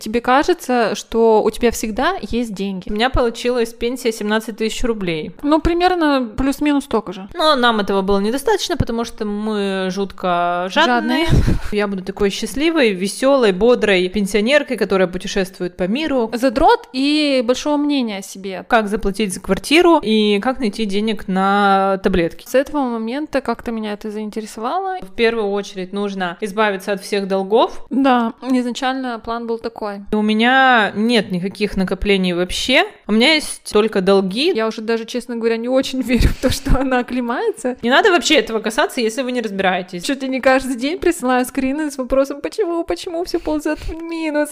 Тебе кажется, что у тебя всегда есть деньги. У меня получилась пенсия 17 тысяч рублей. Ну, примерно плюс-минус столько же. Но нам этого было недостаточно, потому что мы жутко жадные. Жадные. Я буду такой счастливой, веселой, бодрой пенсионеркой, которая путешествует по миру. Задрот и большого мнения о себе. Как заплатить за квартиру и как найти денег на таблетки. С этого момента как-то меня это заинтересовало. В первую очередь нужно избавиться от всех долгов. Да, изначально план был такой. И У меня нет никаких накоплений вообще. У меня есть только долги. Я уже даже, честно говоря, не очень верю в то, что она оклемается. Не надо вообще этого касаться, если вы не разбираетесь. Чуть ли не каждый день присылаю скрины с вопросом, почему, почему все ползет в минус.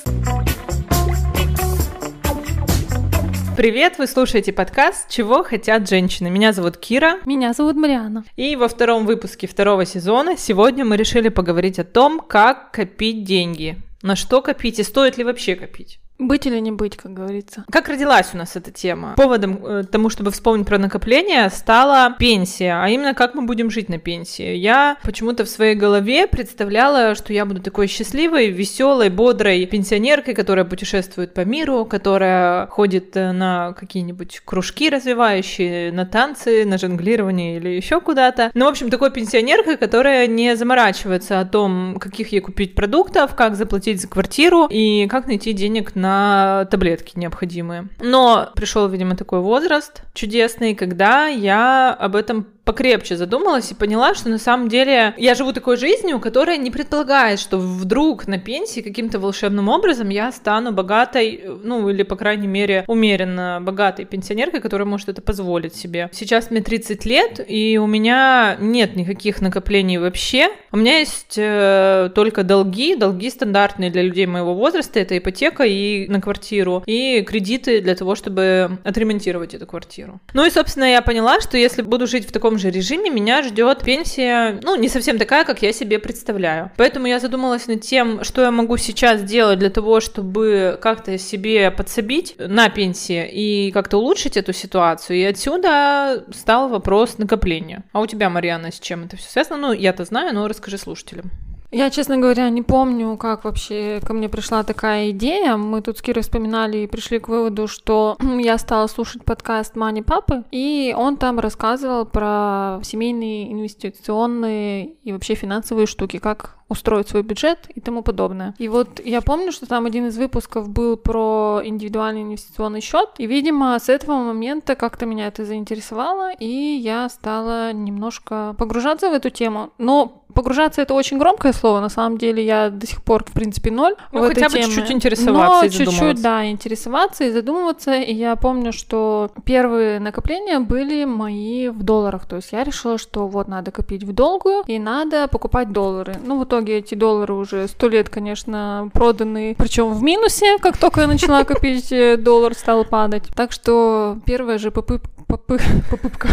Привет, вы слушаете подкаст «Чего хотят женщины». Меня зовут Кира. Меня зовут Мариана. И во втором выпуске второго сезона сегодня мы решили поговорить о том, как копить деньги. На что копить и стоит ли вообще копить. Быть или не быть, как говорится. Как родилась у нас эта тема? Поводом э, тому, чтобы вспомнить про накопление, стала пенсия, а именно как мы будем жить на пенсии. Я почему-то в своей голове представляла, что я буду такой счастливой, веселой, бодрой пенсионеркой, которая путешествует по миру, которая ходит э, на какие-нибудь кружки развивающие, на танцы, на жонглирование или еще куда-то. Ну, в общем, такой пенсионеркой, которая не заморачивается о том, каких ей купить продуктов, как заплатить за квартиру и как найти денег на на таблетки необходимые. Но пришел, видимо, такой возраст чудесный, когда я об этом покрепче задумалась и поняла, что на самом деле я живу такой жизнью, которая не предполагает, что вдруг на пенсии каким-то волшебным образом я стану богатой, ну или, по крайней мере, умеренно богатой пенсионеркой, которая может это позволить себе. Сейчас мне 30 лет, и у меня нет никаких накоплений вообще. У меня есть э, только долги, долги стандартные для людей моего возраста, это ипотека и на квартиру, и кредиты для того, чтобы отремонтировать эту квартиру. Ну и, собственно, я поняла, что если буду жить в таком же режиме меня ждет пенсия, ну, не совсем такая, как я себе представляю. Поэтому я задумалась над тем, что я могу сейчас делать для того, чтобы как-то себе подсобить на пенсии и как-то улучшить эту ситуацию. И отсюда стал вопрос накопления. А у тебя, Марьяна, с чем это все связано? Ну, я-то знаю, но расскажи слушателям. Я, честно говоря, не помню, как вообще ко мне пришла такая идея. Мы тут с Кирой вспоминали и пришли к выводу, что я стала слушать подкаст Мани Папы, и он там рассказывал про семейные инвестиционные и вообще финансовые штуки, как устроить свой бюджет и тому подобное. И вот я помню, что там один из выпусков был про индивидуальный инвестиционный счет, и, видимо, с этого момента как-то меня это заинтересовало, и я стала немножко погружаться в эту тему. Но погружаться это очень громкое слово, на самом деле я до сих пор, в принципе, ноль ну, в хотя этой бы теме. чуть-чуть интересоваться Но и чуть-чуть, да, интересоваться и задумываться. И я помню, что первые накопления были мои в долларах. То есть я решила, что вот надо копить в долгую и надо покупать доллары. Ну, в итоге эти доллары уже сто лет, конечно, проданы, причем в минусе, как только я начала копить, э, доллар стал падать. Так что первая же попытка попы- попытка.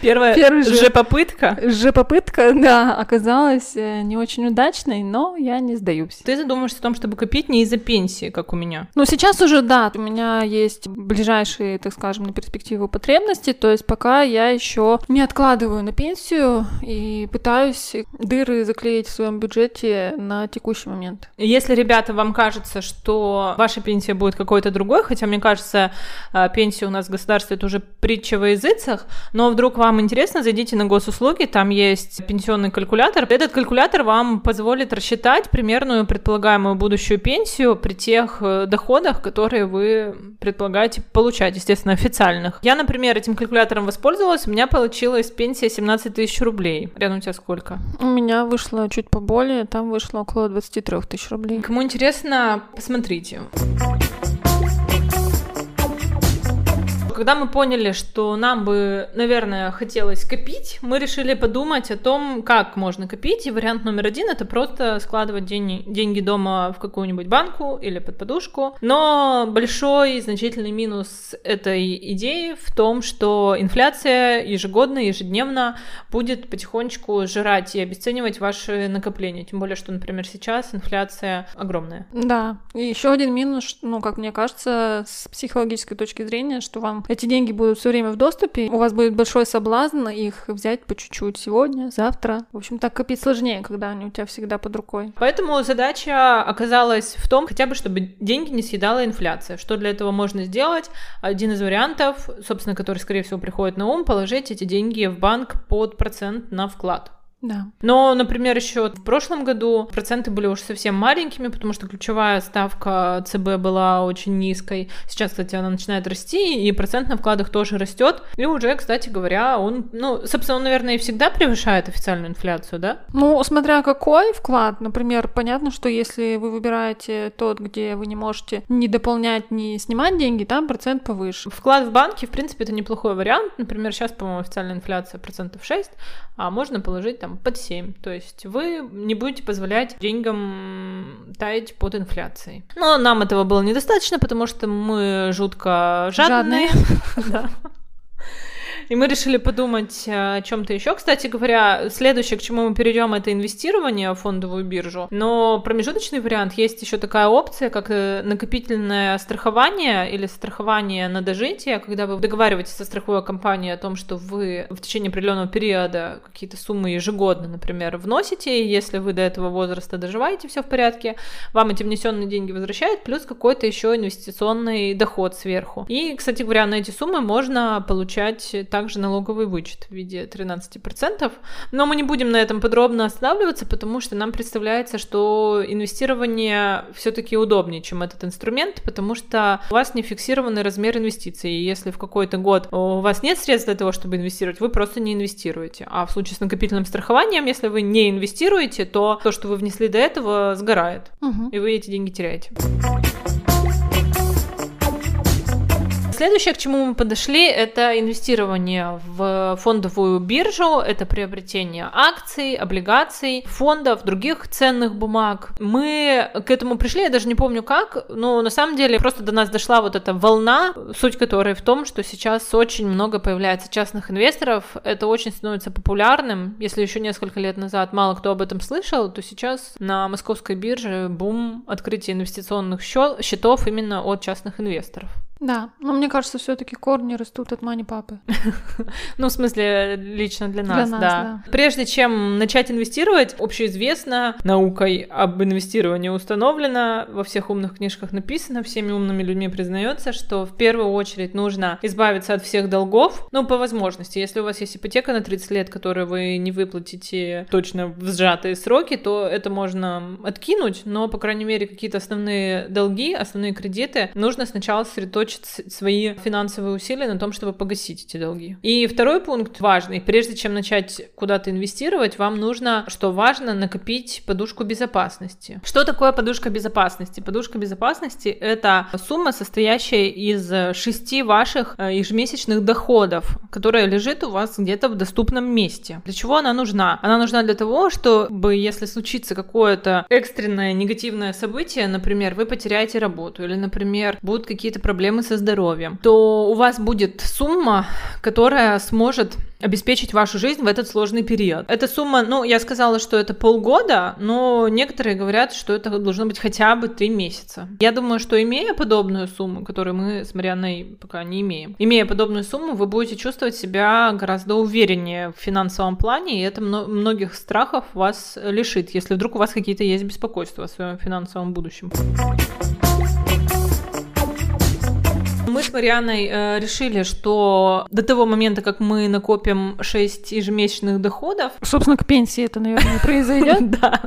Первая же- же попытка. Же попытка, да, оказалась э, не очень удачной, но я не сдаюсь. Ты задумаешься о том, чтобы копить не из-за пенсии, как у меня. Ну, сейчас уже, да, у меня есть ближайшие, так скажем, на перспективу потребности, то есть пока я еще не откладываю на пенсию и пытаюсь дыры заклеить в своем бюджете на текущий момент. Если, ребята, вам кажется, что ваша пенсия будет какой-то другой, хотя, мне кажется, а, пенсия у нас в государстве это уже притча во языцах, но вдруг вам интересно, зайдите на госуслуги, там есть пенсионный калькулятор. Этот калькулятор вам позволит рассчитать примерную предполагаемую будущую пенсию при тех э, доходах, которые вы предполагаете получать, естественно, официальных. Я, например, этим калькулятором воспользовалась, у меня получилась пенсия 17 тысяч рублей. Рядом у тебя сколько? У меня вышло чуть поболее, там вышло около 23 тысяч рублей. Кому интересно, посмотрите. Когда мы поняли, что нам бы, наверное, хотелось копить, мы решили подумать о том, как можно копить. И вариант номер один это просто складывать деньги, деньги дома в какую-нибудь банку или под подушку. Но большой значительный минус этой идеи в том, что инфляция ежегодно, ежедневно будет потихонечку жрать и обесценивать ваши накопления. Тем более, что, например, сейчас инфляция огромная. Да, и еще один минус, ну, как мне кажется, с психологической точки зрения, что вам эти деньги будут все время в доступе, у вас будет большой соблазн их взять по чуть-чуть сегодня, завтра. В общем, так копить сложнее, когда они у тебя всегда под рукой. Поэтому задача оказалась в том, хотя бы, чтобы деньги не съедала инфляция. Что для этого можно сделать? Один из вариантов, собственно, который, скорее всего, приходит на ум, положить эти деньги в банк под процент на вклад. Да. Но, например, еще в прошлом году проценты были уже совсем маленькими, потому что ключевая ставка ЦБ была очень низкой. Сейчас, кстати, она начинает расти, и процент на вкладах тоже растет. И уже, кстати говоря, он, ну, собственно, он, наверное, и всегда превышает официальную инфляцию, да? Ну, смотря какой вклад, например, понятно, что если вы выбираете тот, где вы не можете ни дополнять, ни снимать деньги, там процент повыше. Вклад в банке, в принципе, это неплохой вариант. Например, сейчас, по-моему, официальная инфляция процентов 6, а можно положить там там под 7. То есть вы не будете позволять деньгам таять под инфляцией. Но нам этого было недостаточно, потому что мы жутко жадные. жадные. И мы решили подумать э, о чем-то еще. Кстати говоря, следующее, к чему мы перейдем, это инвестирование в фондовую биржу. Но промежуточный вариант есть еще такая опция, как э, накопительное страхование или страхование на дожитие, когда вы договариваетесь со страховой компанией о том, что вы в течение определенного периода какие-то суммы ежегодно, например, вносите, и если вы до этого возраста доживаете, все в порядке, вам эти внесенные деньги возвращают, плюс какой-то еще инвестиционный доход сверху. И, кстати говоря, на эти суммы можно получать так также налоговый вычет в виде 13%. Но мы не будем на этом подробно останавливаться, потому что нам представляется, что инвестирование все-таки удобнее, чем этот инструмент, потому что у вас не фиксированный размер инвестиций. И если в какой-то год у вас нет средств для того, чтобы инвестировать, вы просто не инвестируете. А в случае с накопительным страхованием, если вы не инвестируете, то то, что вы внесли до этого, сгорает. Угу. И вы эти деньги теряете. Следующее, к чему мы подошли, это инвестирование в фондовую биржу, это приобретение акций, облигаций, фондов, других ценных бумаг. Мы к этому пришли, я даже не помню как, но на самом деле просто до нас дошла вот эта волна, суть которой в том, что сейчас очень много появляется частных инвесторов, это очень становится популярным. Если еще несколько лет назад мало кто об этом слышал, то сейчас на московской бирже бум открытия инвестиционных счетов именно от частных инвесторов. Да, но мне кажется, все-таки корни растут от мани папы. ну, в смысле, лично для нас, да. Прежде чем начать инвестировать, общеизвестно, наукой об инвестировании установлено, во всех умных книжках написано, всеми умными людьми признается, что в первую очередь нужно избавиться от всех долгов, ну, по возможности. Если у вас есть ипотека на 30 лет, которую вы не выплатите точно в сжатые сроки, то это можно откинуть, но, по крайней мере, какие-то основные долги, основные кредиты нужно сначала сосредоточить сосредоточить свои финансовые усилия на том, чтобы погасить эти долги. И второй пункт важный. Прежде чем начать куда-то инвестировать, вам нужно, что важно, накопить подушку безопасности. Что такое подушка безопасности? Подушка безопасности — это сумма, состоящая из шести ваших э, ежемесячных доходов, которая лежит у вас где-то в доступном месте. Для чего она нужна? Она нужна для того, чтобы, если случится какое-то экстренное негативное событие, например, вы потеряете работу, или, например, будут какие-то проблемы проблемы со здоровьем, то у вас будет сумма, которая сможет обеспечить вашу жизнь в этот сложный период. Эта сумма, ну, я сказала, что это полгода, но некоторые говорят, что это должно быть хотя бы три месяца. Я думаю, что имея подобную сумму, которую мы с Марианной пока не имеем, имея подобную сумму, вы будете чувствовать себя гораздо увереннее в финансовом плане, и это многих страхов вас лишит, если вдруг у вас какие-то есть беспокойства о своем финансовом будущем. Мы с Марианой э, решили, что до того момента, как мы накопим 6 ежемесячных доходов... Собственно, к пенсии это, наверное, произойдет. Да.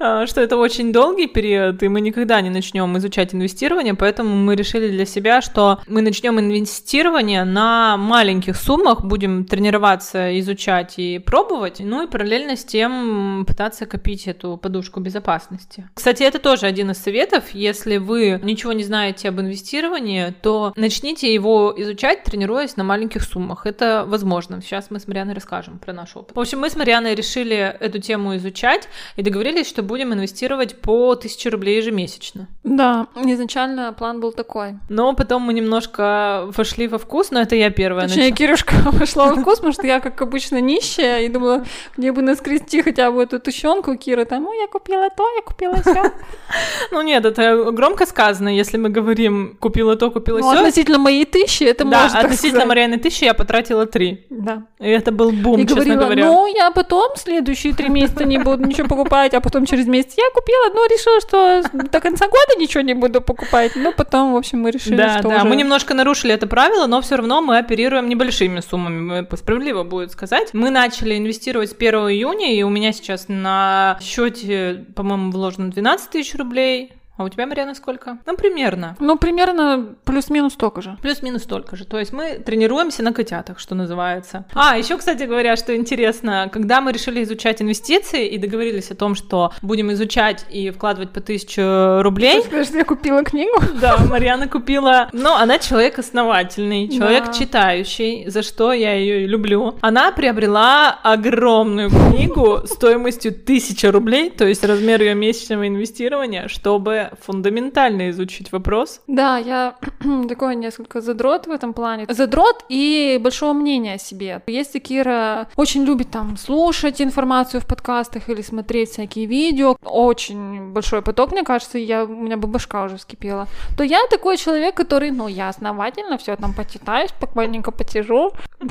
А, что это очень долгий период, и мы никогда не начнем изучать инвестирование, поэтому мы решили для себя, что мы начнем инвестирование на маленьких суммах, будем тренироваться, изучать и пробовать, ну и параллельно с тем пытаться копить эту подушку безопасности. Кстати, это тоже один из советов. Если вы ничего не знаете об инвестировании, то то начните его изучать, тренируясь на маленьких суммах. Это возможно. Сейчас мы с Марианой расскажем про наш опыт. В общем, мы с Марианой решили эту тему изучать и договорились, что будем инвестировать по 1000 рублей ежемесячно. Да, изначально план был такой. Но потом мы немножко вошли во вкус, но это я первая Точнее, начала. Кирюшка вошла во вкус, потому что я, как обычно, нищая, и думала, мне бы наскрести хотя бы эту тущенку Кира там, ну, я купила то, я купила все. Ну нет, это громко сказано, если мы говорим, купила то, купила Ну, всё. относительно моей тысячи, это да, можно относительно. Marianne тысячи я потратила три. Да. И это был бум, И честно говорила, говоря. ну, я потом следующие три месяца не буду ничего покупать, а потом через месяц я купила, но решила, что до конца года ничего не буду покупать. Ну, потом, в общем, мы решили, Да, что да, уже- мы немножко нарушили это правило, но все равно мы оперируем небольшими суммами, справедливо будет сказать. Мы начали инвестировать с 1 июня, и у меня сейчас на счете, по-моему, вложено 12 тысяч рублей. А у тебя, Марьяна, сколько? Ну, примерно. Ну, примерно плюс-минус столько же. Плюс-минус столько же. То есть мы тренируемся на котятах, что называется. А, еще, кстати говоря, что интересно, когда мы решили изучать инвестиции и договорились о том, что будем изучать и вкладывать по 1000 рублей, Скажешь, я купила книгу? да, Марьяна купила. Ну, она человек основательный, человек Да. читающий, за что я ее и люблю. Она приобрела огромную книгу стоимостью 1000 рублей, то есть размер ее месячного инвестирования, чтобы фундаментально изучить вопрос. Да, я такой несколько задрот в этом плане. Задрот и большого мнения о себе. Если Кира очень любит там слушать информацию в подкастах или смотреть всякие видео, очень большой поток, мне кажется, я, у меня бы башка уже вскипела, то я такой человек, который, ну, я основательно все там почитаю, спокойненько потяжу.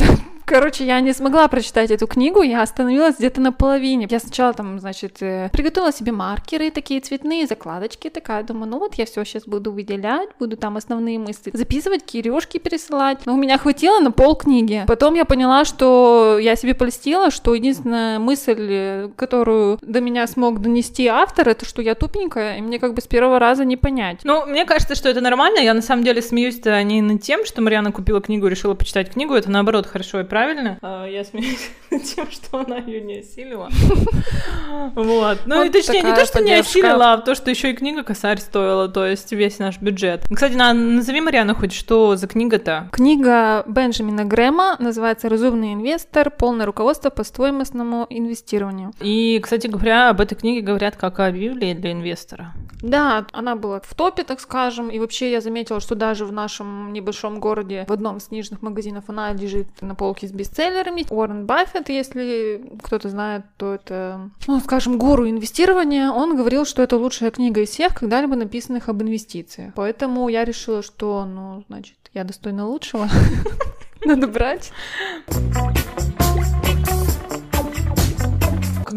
Короче, я не смогла прочитать эту книгу, я остановилась где-то на половине. Я сначала там, значит, э, приготовила себе маркеры такие цветные, закладочки, такая, думаю, ну вот я все сейчас буду выделять, буду там основные мысли записывать, кирюшки пересылать. Но у меня хватило на пол книги. Потом я поняла, что я себе польстила, что единственная мысль, которую до меня смог донести автор, это что я тупенькая, и мне как бы с первого раза не понять. Ну, мне кажется, что это нормально. Я на самом деле смеюсь-то не над тем, что Марьяна купила книгу и решила почитать книгу. Это наоборот хорошо и правильно. А, Я смеюсь тем, что она ее не осилила. Вот. Ну и точнее, не то, что не осилила, а то, что еще и книга косарь стоила, то есть весь наш бюджет. Кстати, на- назови, Марьяна, хоть что за книга-то? Книга Бенджамина Грэма называется «Разумный инвестор. Полное руководство по стоимостному инвестированию». И, кстати говоря, об этой книге говорят как о Библии для инвестора. Да, она была в топе, так скажем, и вообще я заметила, что даже в нашем небольшом городе, в одном из книжных магазинов, она лежит на полке с бестселлерами. Уоррен Баффет, если кто-то знает, то это, ну, скажем, гуру инвестирования, он говорил, что это лучшая книга из всех, когда-либо написанных об инвестициях. Поэтому я решила, что, ну, значит, я достойна лучшего. Надо брать.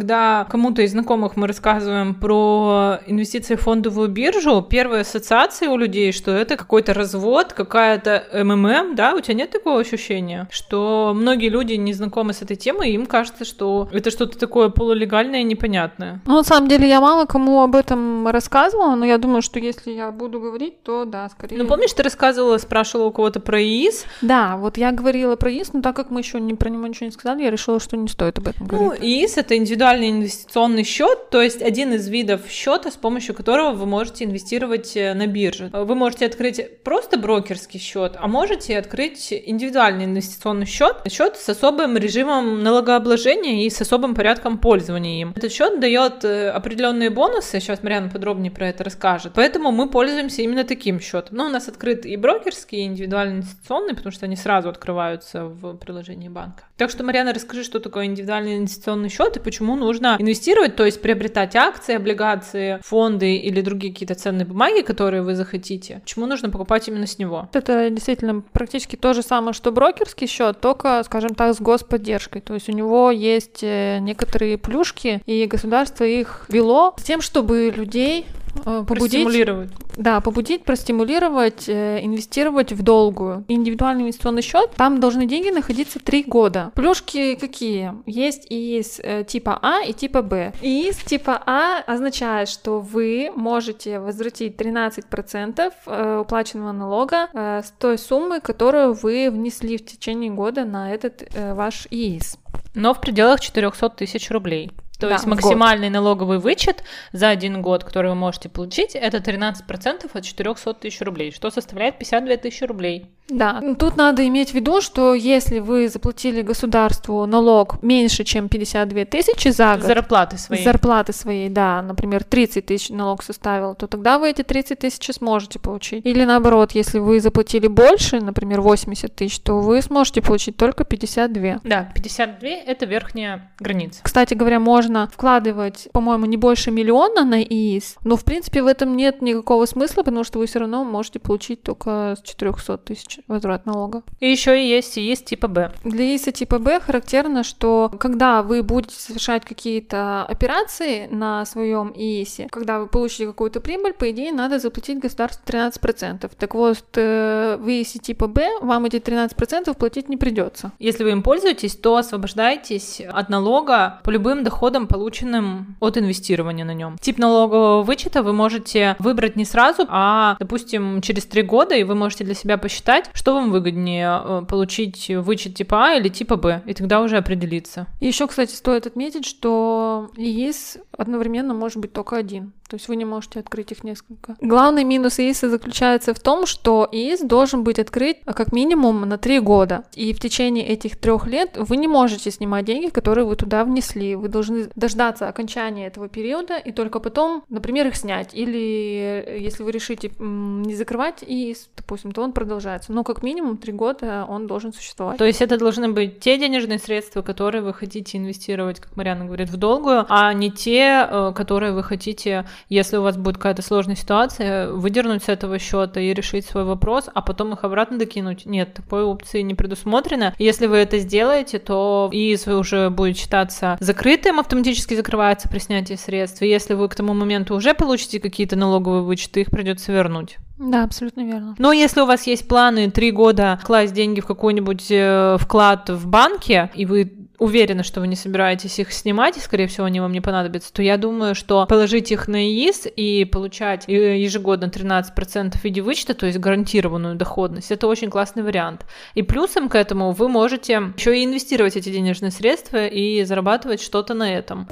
Когда кому-то из знакомых мы рассказываем про инвестиции в фондовую биржу, первая ассоциация у людей, что это какой-то развод, какая-то МММ, да? У тебя нет такого ощущения, что многие люди не знакомы с этой темой, и им кажется, что это что-то такое полулегальное и непонятное. Ну, на самом деле, я мало кому об этом рассказывала, но я думаю, что если я буду говорить, то да, скорее. Ну, помнишь, ты рассказывала, спрашивала у кого-то про ИИС? Да, вот я говорила про ИС, но так как мы еще не про него ничего не сказали, я решила, что не стоит об этом Ну, говорить. ИИС это индивидуальный инвестиционный счет, то есть один из видов счета, с помощью которого вы можете инвестировать э, на бирже. Вы можете открыть просто брокерский счет, а можете открыть индивидуальный инвестиционный счет, счет с особым режимом налогообложения и с особым порядком пользования им. Этот счет дает э, определенные бонусы, сейчас Марьяна подробнее про это расскажет, поэтому мы пользуемся именно таким счетом. Но у нас открыт и брокерский, и индивидуальный инвестиционный, потому что они сразу открываются в приложении банка. Так что, Марьяна, расскажи, что такое индивидуальный инвестиционный счет и почему нужно инвестировать, то есть приобретать акции, облигации, фонды или другие какие-то ценные бумаги, которые вы захотите. Почему нужно покупать именно с него? Это действительно практически то же самое, что брокерский счет, только, скажем так, с господдержкой. То есть у него есть э, некоторые плюшки, и государство их ввело с тем, чтобы людей побудить, Стимулировать. да, побудить, простимулировать, э, инвестировать в долгую. Индивидуальный инвестиционный счет, там должны деньги находиться три года. Плюшки какие? Есть из э, типа А и типа Б. И из типа А означает, что вы можете возвратить 13% э, уплаченного налога э, с той суммы, которую вы внесли в течение года на этот э, ваш ИИС. Но в пределах 400 тысяч рублей. То Да, есть в год. максимальный налоговый вычет за один год, который вы можете получить, это 13% от 400 тысяч рублей, что составляет 52 тысячи рублей. Да, тут надо иметь в виду, что если вы заплатили государству налог меньше, чем 52 тысячи за год... Зарплаты своей. Зарплаты своей, да, например, 30 тысяч налог составил, то тогда вы эти 30 тысяч сможете получить. Или наоборот, если вы заплатили больше, например, 80 тысяч, то вы сможете получить только 52. Да, 52 — это верхняя граница. Кстати говоря, можно вкладывать, по-моему, не больше миллиона на ИИС, но, в принципе, в этом нет никакого смысла, потому что вы все равно можете получить только с 400 тысяч возврат налога. И еще и есть ИИС типа Б. Для ИИСа типа Б характерно, что когда вы будете совершать какие-то операции на своем ИИСе, когда вы получите какую-то прибыль, по идее, надо заплатить государству 13%. Так вот, э, в ИИСе типа Б вам эти 13% платить не придется. Если вы им пользуетесь, то освобождаетесь от налога по любым доходам, полученным от инвестирования на нем. Тип налогового вычета вы можете выбрать не сразу, а, допустим, через три года, и вы можете для себя посчитать, что вам выгоднее э, получить вычет типа А или типа Б, и тогда уже определиться. Еще, кстати, стоит отметить, что ИИС одновременно может быть только один. То есть вы не можете открыть их несколько. Главный минус ИИСа заключается в том, что ИИС должен быть открыт а, как минимум на три года. И в течение этих трех лет вы не можете снимать деньги, которые вы туда внесли. Вы должны дождаться окончания этого периода и только потом, например, их снять. Или э, если вы решите не закрывать ИИС, допустим, то он продолжается. Но как минимум три года он должен существовать. То есть это должны быть те денежные средства, которые вы хотите инвестировать, как Марьяна говорит, в долгую, а не те, э, которые вы хотите если у вас будет какая-то сложная ситуация, выдернуть с этого счета и решить свой вопрос, а потом их обратно докинуть. Нет, такой опции не предусмотрено. Если вы это сделаете, то ИИС уже будет считаться закрытым, автоматически закрывается при снятии средств. И если вы к тому моменту уже получите какие-то налоговые вычеты, их придется вернуть. Да, абсолютно верно. Но если у вас есть планы три года класть деньги в какой-нибудь э, вклад в банке, и вы уверены, что вы не собираетесь их снимать, и, скорее всего, они вам не понадобятся, то я думаю, что положить их на ИИС и получать э, ежегодно 13% в виде вычета, то есть гарантированную доходность, это очень классный вариант. И плюсом к этому вы можете еще и инвестировать эти денежные средства и зарабатывать что-то на этом.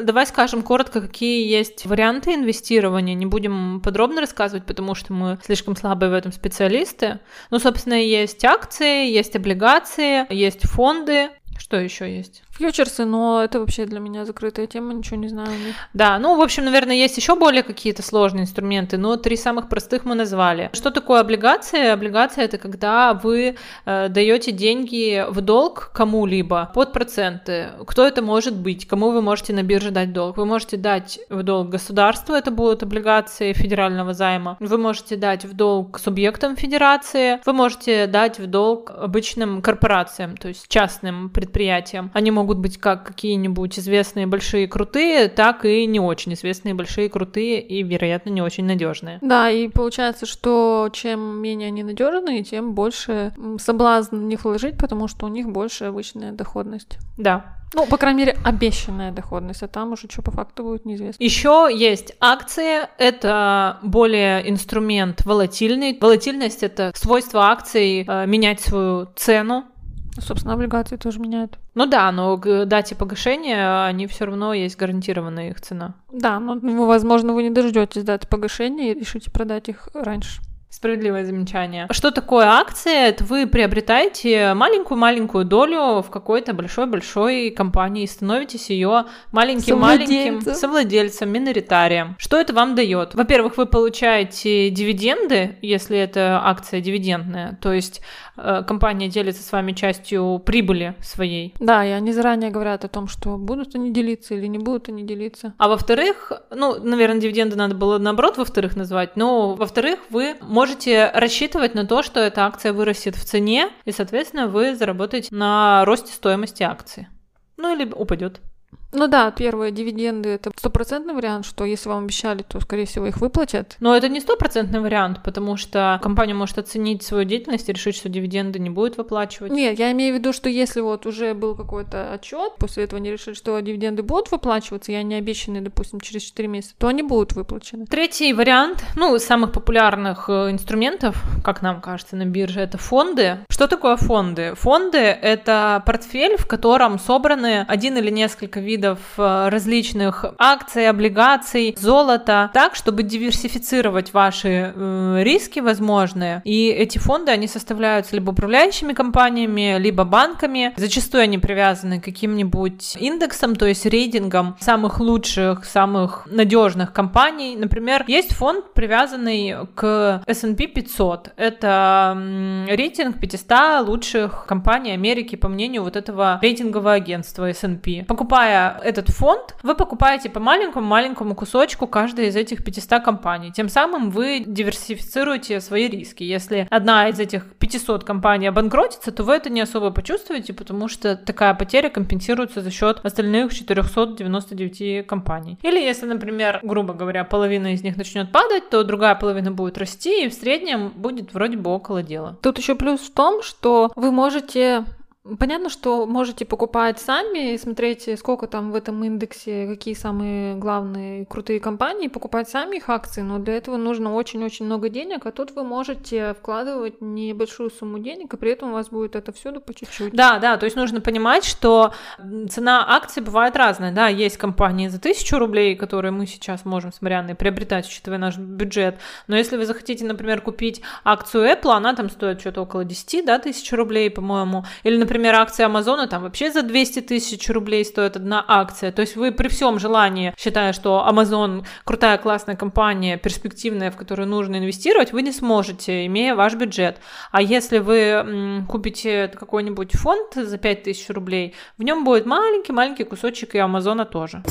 Давай скажем коротко, какие есть варианты инвестирования. Не будем подробно рассказывать, потому что мы слишком слабые в этом специалисты. Ну, собственно, есть акции, есть облигации, есть фонды. Что еще есть? Фьючерсы, но это вообще для меня закрытая тема, ничего не знаю. Да, ну, в общем, наверное, есть еще более какие-то сложные инструменты, но три самых простых мы назвали. Что такое облигация? Облигация это когда вы э, даете деньги в долг кому-либо под проценты. Кто это может быть? Кому вы можете на бирже дать долг? Вы можете дать в долг государству, это будут облигации федерального займа. Вы можете дать в долг субъектам федерации. Вы можете дать в долг обычным корпорациям, то есть частным предприятиям. Они могут могут быть как какие-нибудь известные большие крутые, так и не очень известные большие крутые и, вероятно, не очень надежные. Да, и получается, что чем менее они надежные, тем больше соблазн в них вложить, потому что у них больше обычная доходность. Да, ну, по крайней мере, обещанная доходность, а там уже что по факту будет неизвестно. Еще есть акции, это более инструмент волатильный. Волатильность это свойство акций э, менять свою цену Собственно, облигации тоже меняют. Ну да, но к дате погашения они все равно есть гарантированная их цена. Да, но, возможно, вы не дождетесь даты погашения и решите продать их раньше. Справедливое замечание. Что такое акция? Это вы приобретаете маленькую-маленькую долю в какой-то большой-большой компании, становитесь ее маленьким-маленьким совладельцем, миноритарием. Что это вам дает? Во-первых, вы получаете дивиденды, если это акция дивидендная, то есть компания делится с вами частью прибыли своей. Да, и они заранее говорят о том, что будут они делиться или не будут они делиться. А во-вторых, ну, наверное, дивиденды надо было наоборот во-вторых назвать, но во-вторых, вы можете можете рассчитывать на то, что эта акция вырастет в цене, и, соответственно, вы заработаете на росте стоимости акции. Ну или упадет. Ну да, первые дивиденды это стопроцентный вариант, что если вам обещали, то, скорее всего, их выплатят. Но это не стопроцентный вариант, потому что компания может оценить свою деятельность и решить, что дивиденды не будет выплачивать. Нет, я имею в виду, что если вот уже был какой-то отчет, после этого они решили, что дивиденды будут выплачиваться, и они обещаны, допустим, через 4 месяца, то они будут выплачены. Третий вариант, ну, из самых популярных э, инструментов, как нам кажется, на бирже, это фонды. Что такое фонды? Фонды — это портфель, в котором собраны один или несколько видов видов э, различных акций, облигаций, золота, так, чтобы диверсифицировать ваши э, риски возможные. И эти фонды, они составляются либо управляющими компаниями, либо банками. Зачастую они привязаны к каким-нибудь индексам, то есть рейтингам самых лучших, самых надежных компаний. Например, есть фонд, привязанный к S&P 500. Это рейтинг 500 лучших компаний Америки, по мнению вот этого рейтингового агентства S&P. Покупая этот фонд, вы покупаете по маленькому-маленькому кусочку каждой из этих 500 компаний. Тем самым вы диверсифицируете свои риски. Если одна из этих 500 компаний обанкротится, то вы это не особо почувствуете, потому что такая потеря компенсируется за счет остальных 499 компаний. Или если, например, грубо говоря, половина из них начнет падать, то другая половина будет расти, и в среднем будет вроде бы около дела. Тут еще плюс в том, что вы можете Понятно, что можете покупать сами, смотреть, сколько там в этом индексе, какие самые главные крутые компании, покупать сами их акции, но для этого нужно очень-очень много денег, а тут вы можете вкладывать небольшую сумму денег, и при этом у вас будет это всюду по чуть-чуть. Да, да, то есть нужно понимать, что цена акций бывает разная, да, есть компании за тысячу рублей, которые мы сейчас можем с Марианной приобретать, учитывая наш бюджет, но если вы захотите, например, купить акцию Apple, она там стоит что-то около 10, да, тысяч рублей, по-моему, или, например, например, акция Амазона, там вообще за 200 тысяч рублей стоит одна акция. То есть вы при всем желании, считая, что Амазон крутая, классная компания, перспективная, в которую нужно инвестировать, вы не сможете, имея ваш бюджет. А если вы купите какой-нибудь фонд за 5 тысяч рублей, в нем будет маленький-маленький кусочек и Амазона тоже.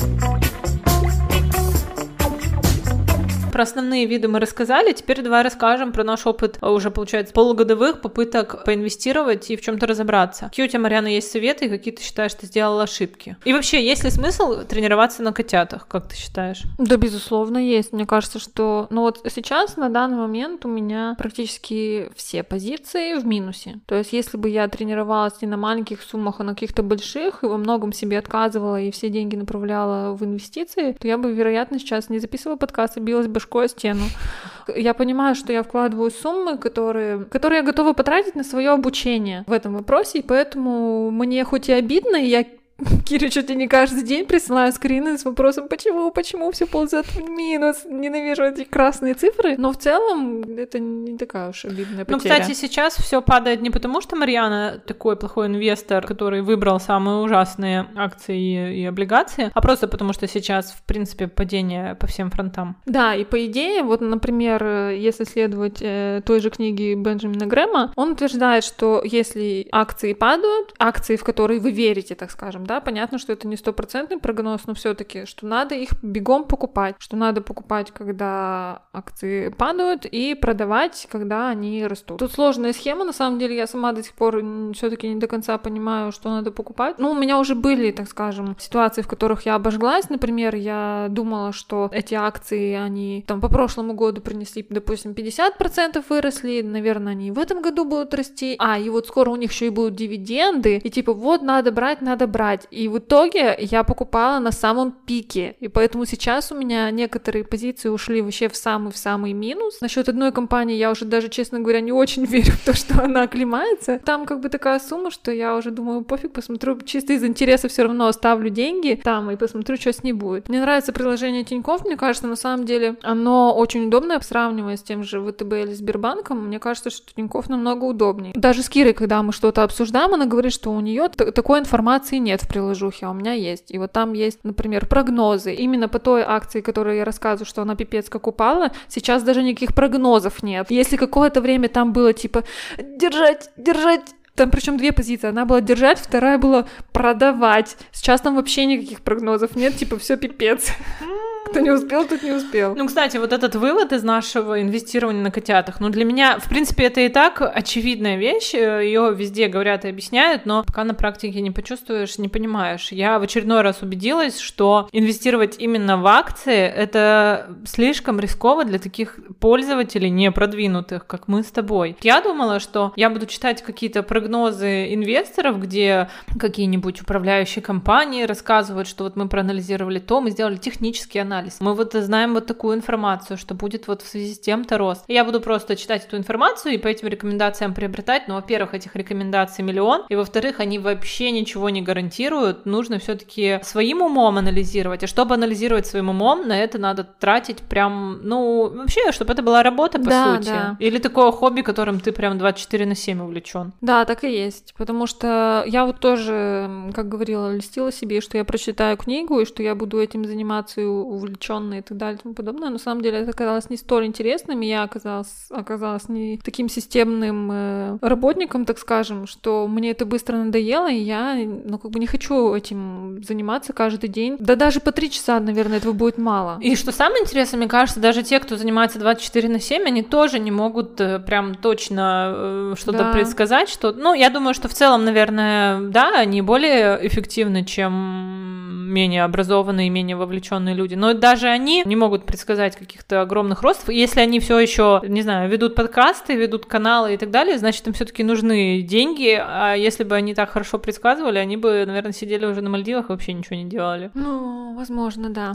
Про основные виды мы рассказали, теперь давай расскажем про наш опыт а, уже, получается, полугодовых попыток поинвестировать и в чем-то разобраться. Какие у тебя, Марьяна, есть советы какие ты считаешь, ты сделала ошибки? И вообще, есть ли смысл тренироваться на котятах, как ты считаешь? Да, безусловно, есть. Мне кажется, что... Ну вот сейчас, на данный момент, у меня практически все позиции в минусе. То есть, если бы я тренировалась не на маленьких суммах, а на каких-то больших, и во многом себе отказывала и все деньги направляла в инвестиции, то я бы, вероятно, сейчас не записывала подкаст, и билась бы башкой стену. Я понимаю, что я вкладываю суммы, которые, которые я готова потратить на свое обучение в этом вопросе, и поэтому мне хоть и обидно, и я Кире чуть ли не каждый день присылаю скрины с вопросом, почему, почему все ползет в минус, ненавижу эти красные цифры, но в целом это не такая уж обидная ну, потеря. Ну, кстати, сейчас все падает не потому, что Марьяна такой плохой инвестор, который выбрал самые ужасные акции и, и облигации, а просто потому, что сейчас, в принципе, падение по всем фронтам. Да, и по идее, вот, например, если следовать э, той же книге Бенджамина Грэма, он утверждает, что если акции падают, акции, в которые вы верите, так скажем, да, да, понятно, что это не стопроцентный прогноз, но все-таки, что надо их бегом покупать, что надо покупать, когда акции падают, и продавать, когда они растут. Тут сложная схема, на самом деле, я сама до сих пор все-таки не до конца понимаю, что надо покупать. Ну, у меня уже были, так скажем, ситуации, в которых я обожглась, например, я думала, что эти акции, они там по прошлому году принесли, допустим, 50% выросли, наверное, они в этом году будут расти, а, и вот скоро у них еще и будут дивиденды, и типа, вот, надо брать, надо брать, покупать. И в итоге я покупала на самом пике. И поэтому сейчас у меня некоторые позиции ушли вообще в самый-в самый минус. Насчет одной компании я уже даже, честно говоря, не очень верю в то, что она оклемается. Там как бы такая сумма, что я уже думаю, пофиг, посмотрю, чисто из интереса все равно оставлю деньги там и посмотрю, что с ней будет. Мне нравится приложение Тинькофф, мне кажется, на самом деле оно очень удобное, сравнивая с тем же ВТБ или Сбербанком, мне кажется, что Тинькофф намного удобнее. Даже с Кирой, когда мы что-то обсуждаем, она говорит, что у нее такой информации нет в приложухе, а у меня есть. И вот там есть, например, прогнозы. Именно по той акции, которую я рассказываю, что она пипец как упала, сейчас даже никаких прогнозов нет. Если какое-то время там было типа держать, держать, там причем две позиции. Одна была держать, вторая была продавать. Сейчас там вообще никаких прогнозов нет, типа все пипец. Кто не успел, тот не успел. Ну, кстати, вот этот вывод из нашего инвестирования на котятах, ну, для меня, в принципе, это и так очевидная вещь, ее везде говорят и объясняют, но пока на практике не почувствуешь, не понимаешь. Я в очередной раз убедилась, что инвестировать именно в акции — это слишком рисково для таких пользователей не продвинутых, как мы с тобой. Я думала, что я буду читать какие-то прогнозы инвесторов, где какие-нибудь управляющие компании рассказывают, что вот мы проанализировали то, мы сделали технический анализ, анализ. Мы вот знаем вот такую информацию, что будет вот в связи с тем-то рост. Я буду просто читать эту информацию и по этим рекомендациям приобретать, но, во-первых, этих рекомендаций миллион, и, во-вторых, они вообще ничего не гарантируют, нужно все-таки своим умом анализировать, а чтобы анализировать своим умом, на это надо тратить прям, ну, вообще, чтобы это была работа, по Да, сути. да. Или такое хобби, которым ты прям 24 на 7 увлечен. Да, так и есть. Потому что я вот тоже, как говорила, льстила себе, что я прочитаю книгу, и что я буду этим заниматься и увлечённой и так далее и тому подобное. Но на самом деле это оказалось не столь интересным, и я оказалась, оказалась не таким системным э, работником, так скажем, что мне это быстро надоело, и я, ну, как бы не хочу этим заниматься каждый день. Да даже по три часа, наверное, этого будет мало. И что самое интересное, мне кажется, даже те, кто занимается 24 на 7, они тоже не могут э, прям точно э, что-то Да. предсказать, что... Ну, я думаю, что в целом, наверное, да, они более эффективны, чем менее образованные менее вовлеченные люди. Но даже они не могут предсказать каких-то огромных ростов. И если они все еще, не знаю, ведут подкасты, ведут каналы и так далее, значит, им все-таки нужны деньги. А если бы они так хорошо предсказывали, они бы, наверное, сидели уже на Мальдивах и вообще ничего не делали. Ну, возможно, да.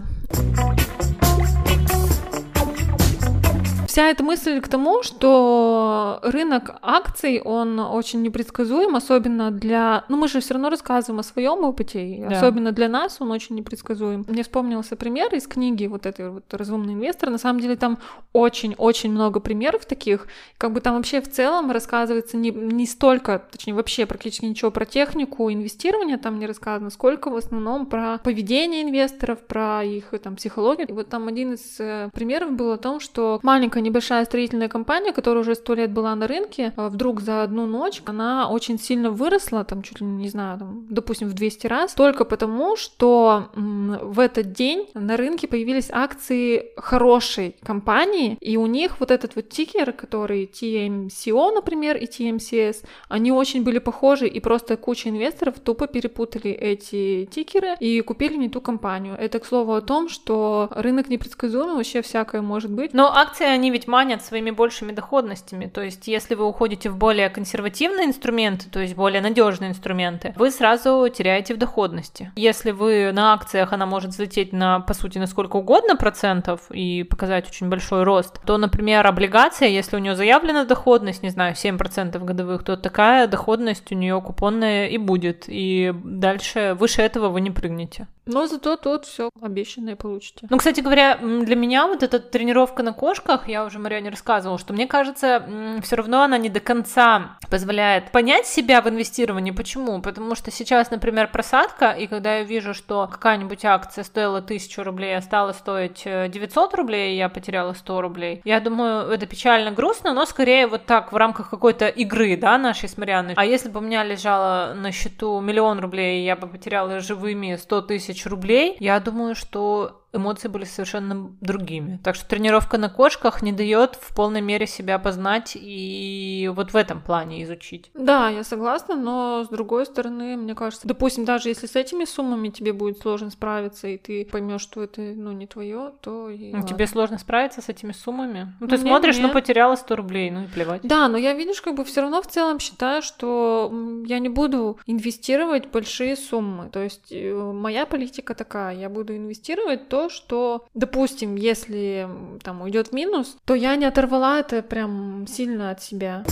Вся эта мысль к тому, что рынок акций, он очень непредсказуем, особенно для... Ну, мы же все равно рассказываем о своем опыте, и Да. особенно для нас он очень непредсказуем. Мне вспомнился пример из книги вот этой вот «Разумный инвестор». На самом деле там очень-очень много примеров таких. Как бы там вообще в целом рассказывается не, не столько, точнее вообще практически ничего про технику инвестирования там не рассказано, сколько в основном про поведение инвесторов, про их э, там психологию. И вот там один из э, примеров был о том, что маленькая небольшая строительная компания, которая уже сто лет была на рынке, э, вдруг за одну ночь она очень сильно выросла, там чуть ли не знаю, там, допустим, в 200 раз, только потому, что в этот день на рынке появились акции хорошей компании, и у них вот этот вот тикер, который TMCO, например, и TMCS, они очень были похожи, и просто куча инвесторов тупо перепутали эти тикеры и купили не ту компанию. Это, к слову, о том, что рынок непредсказуемый, вообще всякое может быть. Но акции, они ведь манят своими большими доходностями. То есть, если вы уходите в более консервативные инструменты, то есть более надежные инструменты, вы сразу теряете в доходности. Если вы на акциях, она может взлететь на, по сути, на сколько угодно процентов и показать очень большой рост, то, например, облигация, если у нее заявлена доходность, не знаю, 7% годовых, то такая доходность у нее купонная и будет. И дальше, выше этого вы не прыгнете. Но зато тут все обещанное получите. Ну, кстати говоря, для меня вот эта тренировка на кошках, я уже Марьяне рассказывала, что мне кажется, все равно она не до конца позволяет понять себя в инвестировании. Почему? Потому что сейчас, например, просадка, и когда я вижу, что какая-нибудь акция стоила 1000 рублей, а стала стоить э, 900 рублей, и я потеряла 100 рублей, я думаю, это печально, грустно, но скорее вот так в рамках какой-то игры, да, нашей с Марьяной. А если бы у меня лежало на счету миллион рублей, и я бы потеряла живыми 100 тысяч рублей, я думаю, что эмоции были совершенно другими. Так что тренировка на кошках не дает в полной мере себя познать и вот в этом плане изучить. Да, я согласна, но с другой стороны, мне кажется, допустим, даже если с этими суммами тебе будет сложно справиться, и ты поймешь, что это, ну, не твое, то и Ну. Тебе сложно справиться с этими суммами? Ну, ты Мне смотришь, ну, нет. потеряла 100 рублей, ну и плевать. Да, но я, видишь, как бы все равно в целом считаю, что я не буду инвестировать большие суммы. То есть э, моя политика такая, я буду инвестировать то, что, допустим, если там уйдет минус, то я не оторвала это прям сильно от себя.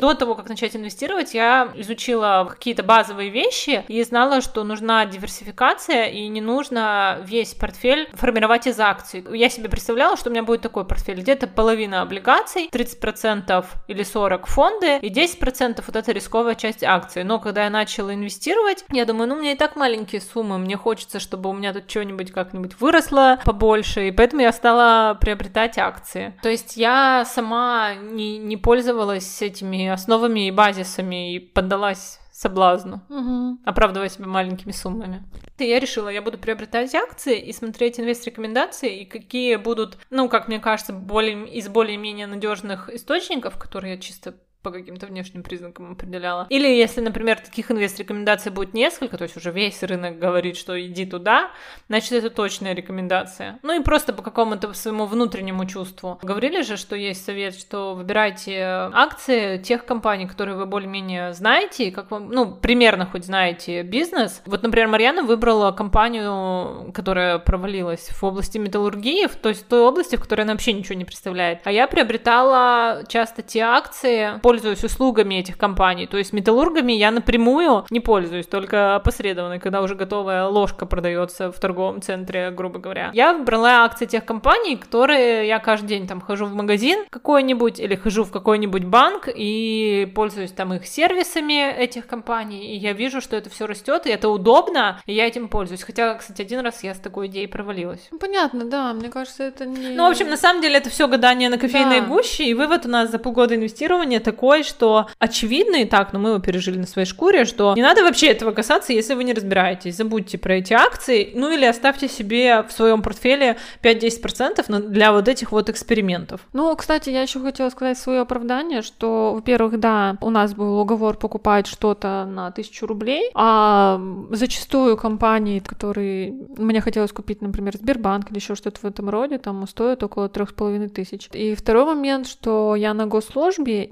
До того, как начать инвестировать, я изучила какие-то базовые вещи и знала, что нужна диверсификация и не нужно весь портфель формировать из акций. Я себе представляла, что у меня будет такой портфель. Где-то половина облигаций, 30% или 40% фонды и 10% вот эта рисковая часть акций. Но когда я начала инвестировать, я думаю, ну у меня и так маленькие суммы, мне хочется, чтобы у меня тут что-нибудь как-нибудь выросло побольше, и поэтому я стала приобретать акции. То есть я сама не, не пользовалась этими основами и базисами и поддалась соблазну, Мгм. оправдывая себя маленькими суммами. И я решила, я буду приобретать акции и смотреть инвест-рекомендации, и какие будут, ну, как мне кажется, более, из более-менее надежных источников, которые я чисто по каким-то внешним признакам определяла. Или если, например, таких инвест-рекомендаций будет несколько, то есть уже весь рынок говорит, что иди туда, значит, это точная рекомендация. Ну и просто по какому-то своему внутреннему чувству. Говорили же, что есть совет, что выбирайте акции тех компаний, которые вы более-менее знаете, как вам, ну, примерно хоть знаете бизнес. Вот, например, Марьяна выбрала компанию, которая провалилась в области металлургии, то есть в той области, в которой она вообще ничего не представляет. А я приобретала часто те акции, пользуюсь услугами этих компаний. То есть металлургами я напрямую не пользуюсь, только опосредованно, когда уже готовая ложка продается в торговом центре, грубо говоря. Я брала акции тех компаний, которые я каждый день там хожу в магазин какой-нибудь или хожу в какой-нибудь банк и пользуюсь там их сервисами этих компаний, и я вижу, что это все растет, и это удобно, и я этим пользуюсь. Хотя, кстати, один раз я с такой идеей провалилась. Ну, понятно, да, мне кажется, это не... Ну, в общем, на самом деле это все гадание на кофейной да. гуще, и вывод у нас за полгода инвестирования такой, что очевидно и так, но мы его пережили на своей шкуре, что не надо вообще этого касаться, если вы не разбираетесь. Забудьте про эти акции, ну или оставьте себе в своем портфеле 5-10% для вот этих вот экспериментов. Ну, кстати, я еще хотела сказать свое оправдание, что, во-первых, да, у нас был уговор покупать что-то на тысячу рублей, а зачастую компании, которые мне хотелось купить, например, Сбербанк или еще что-то в этом роде, там стоят около трех с половиной тысяч. И второй момент, что я на госслужбе,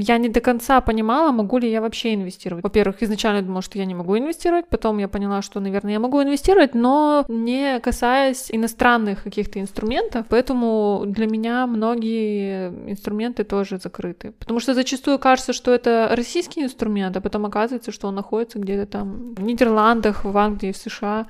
я не до конца понимала, могу ли я вообще инвестировать. Во-первых, изначально думала, что я не могу инвестировать, потом я поняла, что, наверное, я могу инвестировать, но не касаясь иностранных каких-то инструментов, поэтому для меня многие инструменты тоже закрыты. Потому что зачастую кажется, что это российский инструмент, а потом оказывается, что он находится где-то там в Нидерландах, в Англии, в США.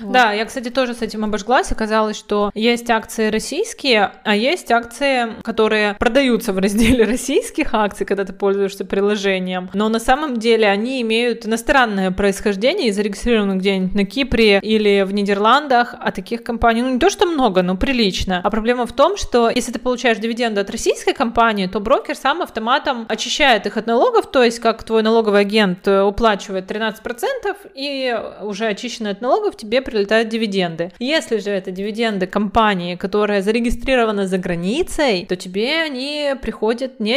Вот. Да, я, кстати, тоже с этим обожглась. Оказалось, что есть акции российские, а есть акции, которые продаются в разделе российских акций, когда ты пользуешься приложением. Но на самом деле они имеют иностранное происхождение и зарегистрированы где-нибудь на Кипре или в Нидерландах, а таких компаний, ну не то что много, но прилично. А проблема в том, что если ты получаешь дивиденды от российской компании, то брокер сам автоматом очищает их от налогов, то есть как твой налоговый агент э, уплачивает 13% и уже очищенные от налогов тебе прилетают дивиденды. Если же это дивиденды компании, которая зарегистрирована за границей, то тебе они приходят не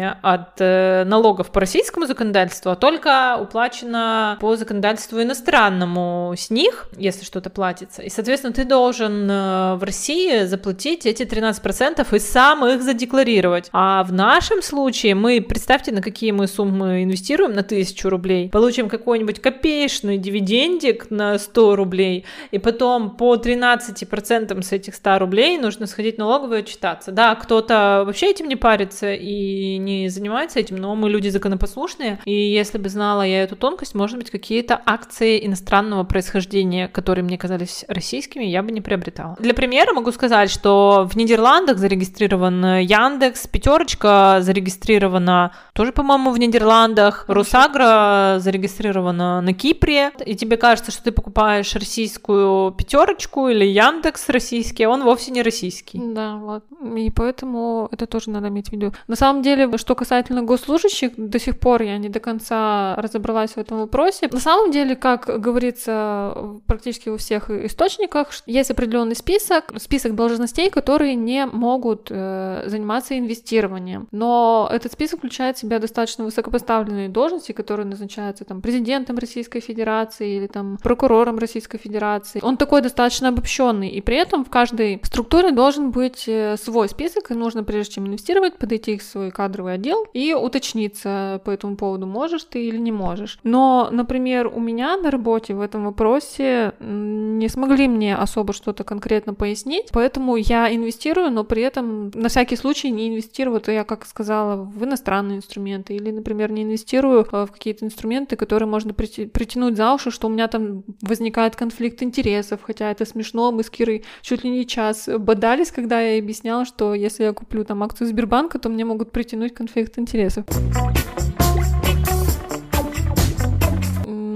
очищенные от э, налогов по российскому законодательству, а только уплачено по законодательству иностранному с них, если что-то платится. И, соответственно, ты должен э, в России заплатить эти 13% и сам их задекларировать. А в нашем случае мы, представьте, на какие мы суммы инвестируем, на 1000 рублей, получим какой-нибудь копеечный дивидендик на 100 рублей, и потом по 13% с этих 100 рублей нужно сходить в налоговую отчитаться. Да, кто-то вообще этим не парится и не занимается этим, но мы люди законопослушные, и если бы знала я эту тонкость, может быть, какие-то акции иностранного происхождения, которые мне казались российскими, я бы не приобретала. Для примера могу сказать, что в Нидерландах зарегистрирован Яндекс, пятерочка зарегистрирована тоже, по-моему, в Нидерландах, Русагра зарегистрирована на Кипре, и тебе кажется, что ты покупаешь российскую пятерочку или Яндекс российский, а он вовсе не российский. Да, вот. И поэтому это тоже надо иметь в виду. На самом деле, что касательно госслужащих, до сих пор я не до конца разобралась в этом вопросе. На самом деле, как говорится практически во всех источниках, есть определенный список, список должностей, которые не могут э, заниматься инвестированием. Но этот список включает в себя достаточно высокопоставленные должности, которые назначаются там президентом Российской Федерации или там прокурором Российской Федерации. Он такой достаточно обобщенный, и при этом в каждой структуре должен быть э, свой список, и нужно, прежде чем инвестировать, подойти в свой кадровый отдел и уточниться по этому поводу, можешь ты или не можешь. Но, например, у меня на работе в этом вопросе не смогли мне особо что-то конкретно пояснить, поэтому я инвестирую, но при этом на всякий случай не инвестирую, то я, как сказала, в иностранные инструменты или, например, не инвестирую э, в какие-то инструменты, которые можно притянуть за уши, что у меня там возникает конфликт интересов, хотя это смешно, мы с Кирой чуть ли не час бодались, когда я объясняла, что если я куплю там акцию Сбербанка, то мне могут притянуть конфликт интересов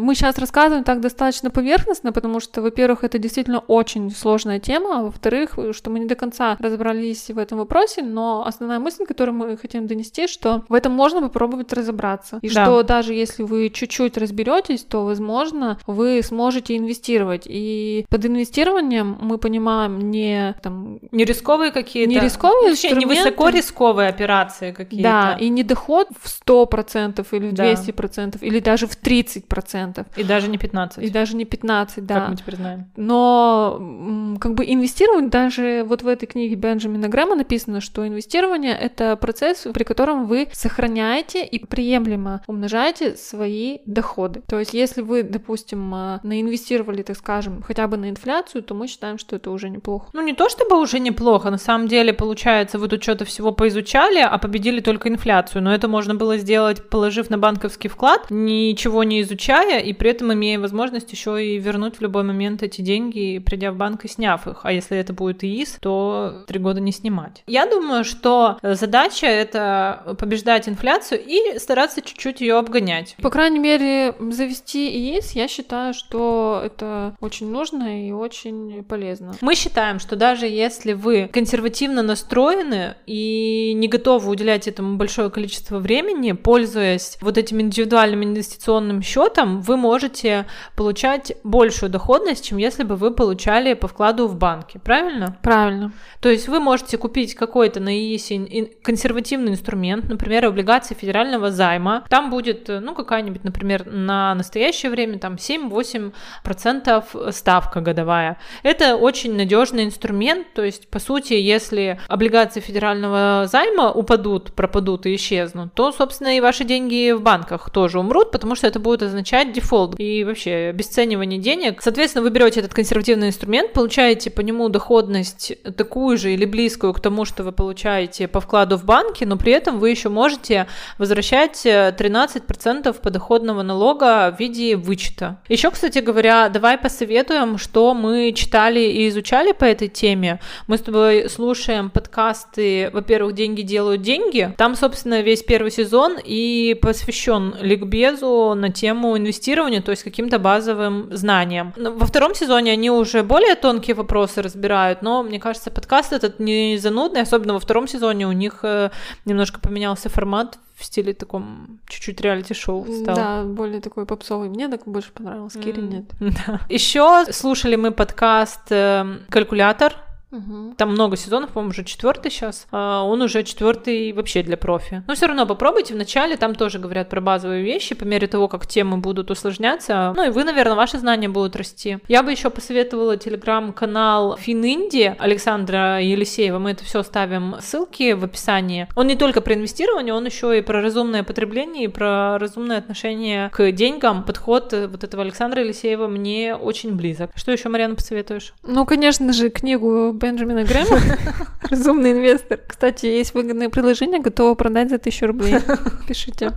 Мы сейчас рассказываем так достаточно поверхностно, потому что, во-первых, это действительно очень сложная тема, а во-вторых, что мы не до конца разобрались в этом вопросе, но основная мысль, которую мы хотим донести, что в этом можно попробовать разобраться. И да. что даже если вы чуть-чуть разберетесь, то, возможно, вы сможете инвестировать. И под инвестированием мы понимаем не там... Не рисковые какие-то... Не рисковые Вообще, не высоко рисковые операции какие-то. Да, и не доход в 100% или в 200%, да. или даже в 30%. И даже не 15%. И даже не 15%, да. Как мы теперь знаем. Но как бы инвестировать даже вот в этой книге Бенджамина Грэма написано, что инвестирование — это процесс, при котором вы сохраняете и приемлемо умножаете свои доходы. То есть если вы, допустим, а, наинвестировали, так скажем, хотя бы на инфляцию, то мы считаем, что это уже неплохо. Ну не то чтобы уже неплохо, на самом деле получается, вы тут что-то всего поизучали, а победили только инфляцию, но это можно было сделать, положив на банковский вклад, ничего не изучая, и при этом имея возможность еще и вернуть в любой момент эти деньги, придя в банк и сняв их. А если это будет ИИС, то три года не снимать. Я думаю, что задача это побеждать инфляцию и стараться чуть-чуть ее обгонять. По крайней мере, завести ИИС, я считаю, что это очень нужно и очень полезно. Мы считаем, что даже если вы консервативно настроены и не готовы уделять этому большое количество времени, пользуясь вот этим индивидуальным инвестиционным счетом, вы можете получать большую доходность, чем если бы вы получали по вкладу в банке. Правильно? Правильно. То есть вы можете купить какой-то на ИИСе консервативный инструмент, например, облигации федерального займа. Там будет, ну, какая-нибудь, например, на настоящее время там 7-8% ставка годовая. Это очень надежный инструмент, то есть, по сути, если облигации федерального займа упадут, пропадут и исчезнут, то, собственно, и ваши деньги в банках тоже умрут, потому что это будет означать дефолт и вообще обесценивание денег. Соответственно, вы берете этот консервативный инструмент, получаете по нему доходность такую же или близкую к тому, что вы получаете по вкладу в банке, но при этом вы еще можете возвращать 13% подоходного налога в виде вычета. Еще, кстати говоря, давай посоветуем, что мы читали и изучали по этой теме. Мы с тобой слушаем подкасты, во-первых, «Деньги делают деньги». Там, собственно, весь первый сезон и посвящен ликбезу на тему инвестирования, то есть каким-то базовым знаниям. Во втором сезоне они уже более тонкие вопросы разбирают, но, мне кажется, подкаст этот не занудный, особенно во втором сезоне у них э, немножко поменялся формат в стиле таком чуть-чуть реалити-шоу стал. Да, более такой попсовый. Мне так больше понравилось, Кире mm. нет. Да. Еще слушали мы подкаст э, «Калькулятор» Угу. Там много сезонов, по-моему, уже четвертый сейчас. А он уже четвертый вообще для профи. Но все равно попробуйте вначале, там тоже говорят про базовые вещи, по мере того, как темы будут усложняться. Ну и вы, наверное, ваши знания будут расти. Я бы еще посоветовала телеграм-канал Фининди Александра Елисеева. Мы это все ставим ссылки в описании. Он не только про инвестирование, он еще и про разумное потребление, и про разумное отношение к деньгам. Подход вот этого Александра Елисеева мне очень близок. Что еще, Марьяна, посоветуешь? Ну, конечно же, книгу Бенджамина Грэма, разумный инвестор. Кстати, есть выгодное приложение, готово продать за тысячу рублей. Пишите.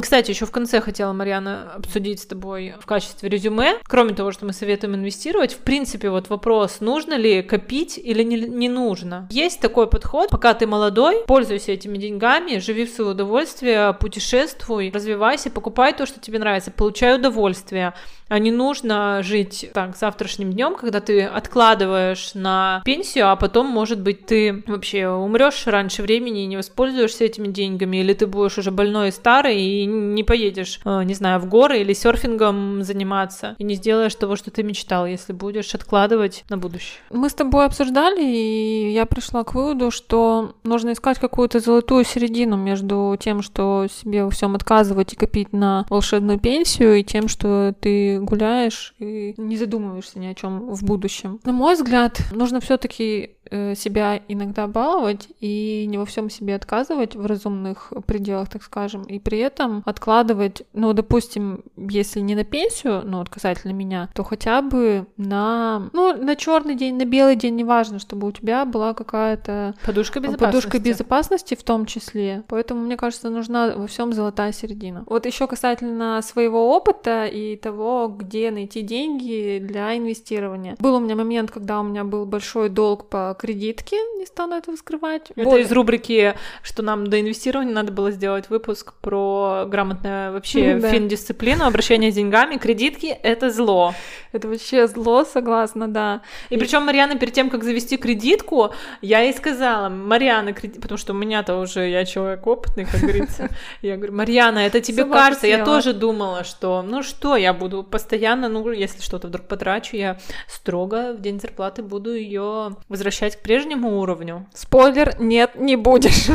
Кстати, еще в конце хотела, Марьяна, обсудить с тобой в качестве резюме. Кроме того, что мы советуем инвестировать, в принципе, вот вопрос, нужно ли копить или не, не нужно. Есть такой подход, пока ты молодой, пользуйся этими деньгами, живи в свое удовольствие, путешествуй, развивайся, покупай то, что тебе нравится, получай удовольствие. А не нужно жить так завтрашним днем, когда ты откладываешь на пенсию, а потом, может быть, ты вообще умрешь раньше времени и не воспользуешься этими деньгами, или ты будешь уже больной и старый и не поедешь, э, не знаю, в горы или серфингом заниматься, и не сделаешь того, что ты мечтал, если будешь откладывать на будущее. Мы с тобой обсуждали, и я пришла к выводу, что нужно искать какую-то золотую середину между тем, что себе во всем отказывать и копить на волшебную пенсию, и тем, что ты гуляешь и не задумываешься ни о чем в будущем. На мой взгляд, нужно все-таки себя иногда баловать и не во всем себе отказывать в разумных пределах, так скажем, и при этом откладывать, ну, допустим, если не на пенсию, ну, вот касательно меня, то хотя бы на, ну, на черный день, на белый день, неважно, чтобы у тебя была какая-то подушка безопасности. подушка безопасности в том числе. Поэтому, мне кажется, нужна во всем золотая середина. Вот еще касательно своего опыта и того, где найти деньги для инвестирования. Был у меня момент, когда у меня был большой долг по кредитки, не стану этого скрывать. Это Вот. из рубрики, что нам до инвестирования надо было сделать выпуск про грамотное вообще Да. фин-дисциплину, обращение с деньгами. Кредитки — это зло. Это вообще зло, согласна, да. И причем Марьяна перед тем, как завести кредитку, я ей сказала, Марьяна, креди- потому что у меня-то уже, я человек опытный, как говорится, я говорю, Марьяна, это тебе кажется, я тоже думала, что, ну что, я буду постоянно, ну, если что-то вдруг потрачу, я строго в день зарплаты буду ее возвращать к прежнему уровню. Спойлер, нет, не будешь.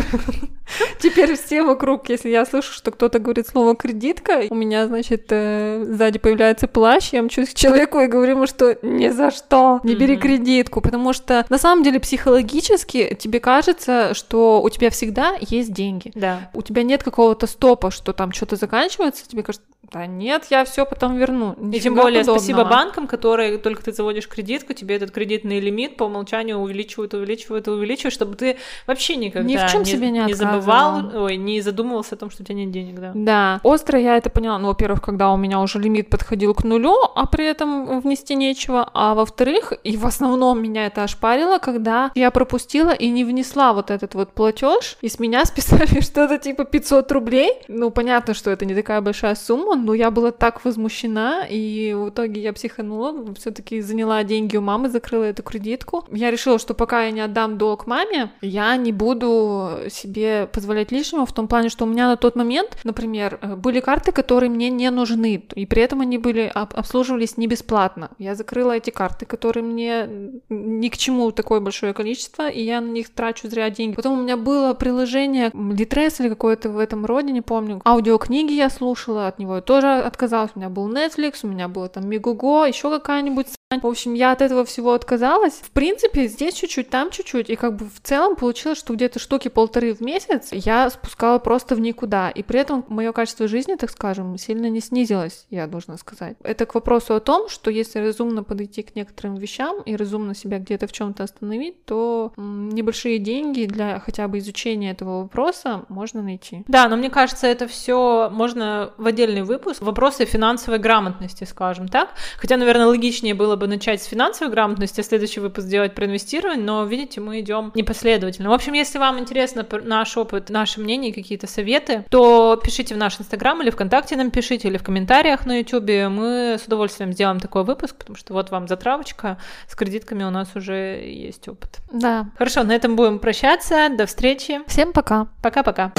Теперь все вокруг, если я слышу, что кто-то говорит слово кредитка, у меня, значит, э, сзади появляется плащ, я мчусь к человеку и говорю ему, что ни за что не бери кредитку, потому что на самом деле психологически тебе кажется, что у тебя всегда есть деньги. Да. У тебя нет какого-то стопа, что там что-то заканчивается, тебе кажется, да нет, я все потом верну. И тем более спасибо подобного. банкам, которые только ты заводишь кредитку, тебе этот кредитный лимит по умолчанию увеличивают, увеличивают, увеличивают, чтобы ты вообще никогда Ни в чём себе не забывал, отказывала. ой, не задумывался о том, что у тебя нет денег, да. Да, остро я это поняла. Ну, во-первых, когда у меня уже лимит подходил к нулю, а при этом внести нечего. А во-вторых, и в основном меня это ошпарило, когда я пропустила и не внесла вот этот вот платеж, и с меня списали что-то типа 500 рублей. Ну, понятно, что это не такая большая сумма, но я была так возмущена, и в итоге я психанула, все таки заняла деньги у мамы, закрыла эту кредитку. Я решила, что пока я не отдам долг маме, я не буду себе позволять лишнего в том плане, что у меня на тот момент, например, э, были карты, которые мне не нужны, и при этом они были об- обслуживались не бесплатно. Я закрыла эти карты, которые мне ни к чему такое большое количество, и я на них трачу зря деньги. Потом у меня было приложение Litres или какое-то в этом роде, не помню. Аудиокниги я слушала, от него я тоже отказалась. У меня был Netflix, у меня было там Мегуго, еще какая-нибудь в общем, я от этого всего отказалась. В принципе, здесь чуть-чуть, там чуть-чуть. И как бы в целом получилось, что где-то штуки полторы в месяц я спускала просто в никуда. И при этом мое качество жизни, так скажем, сильно не снизилось, я должна сказать. Это к вопросу о том, что если разумно подойти к некоторым вещам и разумно себя где-то в чем-то остановить, то небольшие деньги для хотя бы изучения этого вопроса можно найти. Да, но мне кажется, это все можно в отдельный выпуск. Вопросы финансовой грамотности, скажем так. Хотя, наверное, логичнее было бы начать с финансовой грамотности, а следующий выпуск сделать про инвестирование, но, видите, мы идем непоследовательно. В общем, если вам интересно наш опыт, наше мнение, какие-то советы, то пишите в наш инстаграм или ВКонтакте нам пишите, или в комментариях на ютубе. Мы с удовольствием сделаем такой выпуск, потому что вот вам затравочка. С кредитками у нас уже есть опыт. Да. Хорошо, на этом будем прощаться. До встречи. Всем пока. Пока-пока.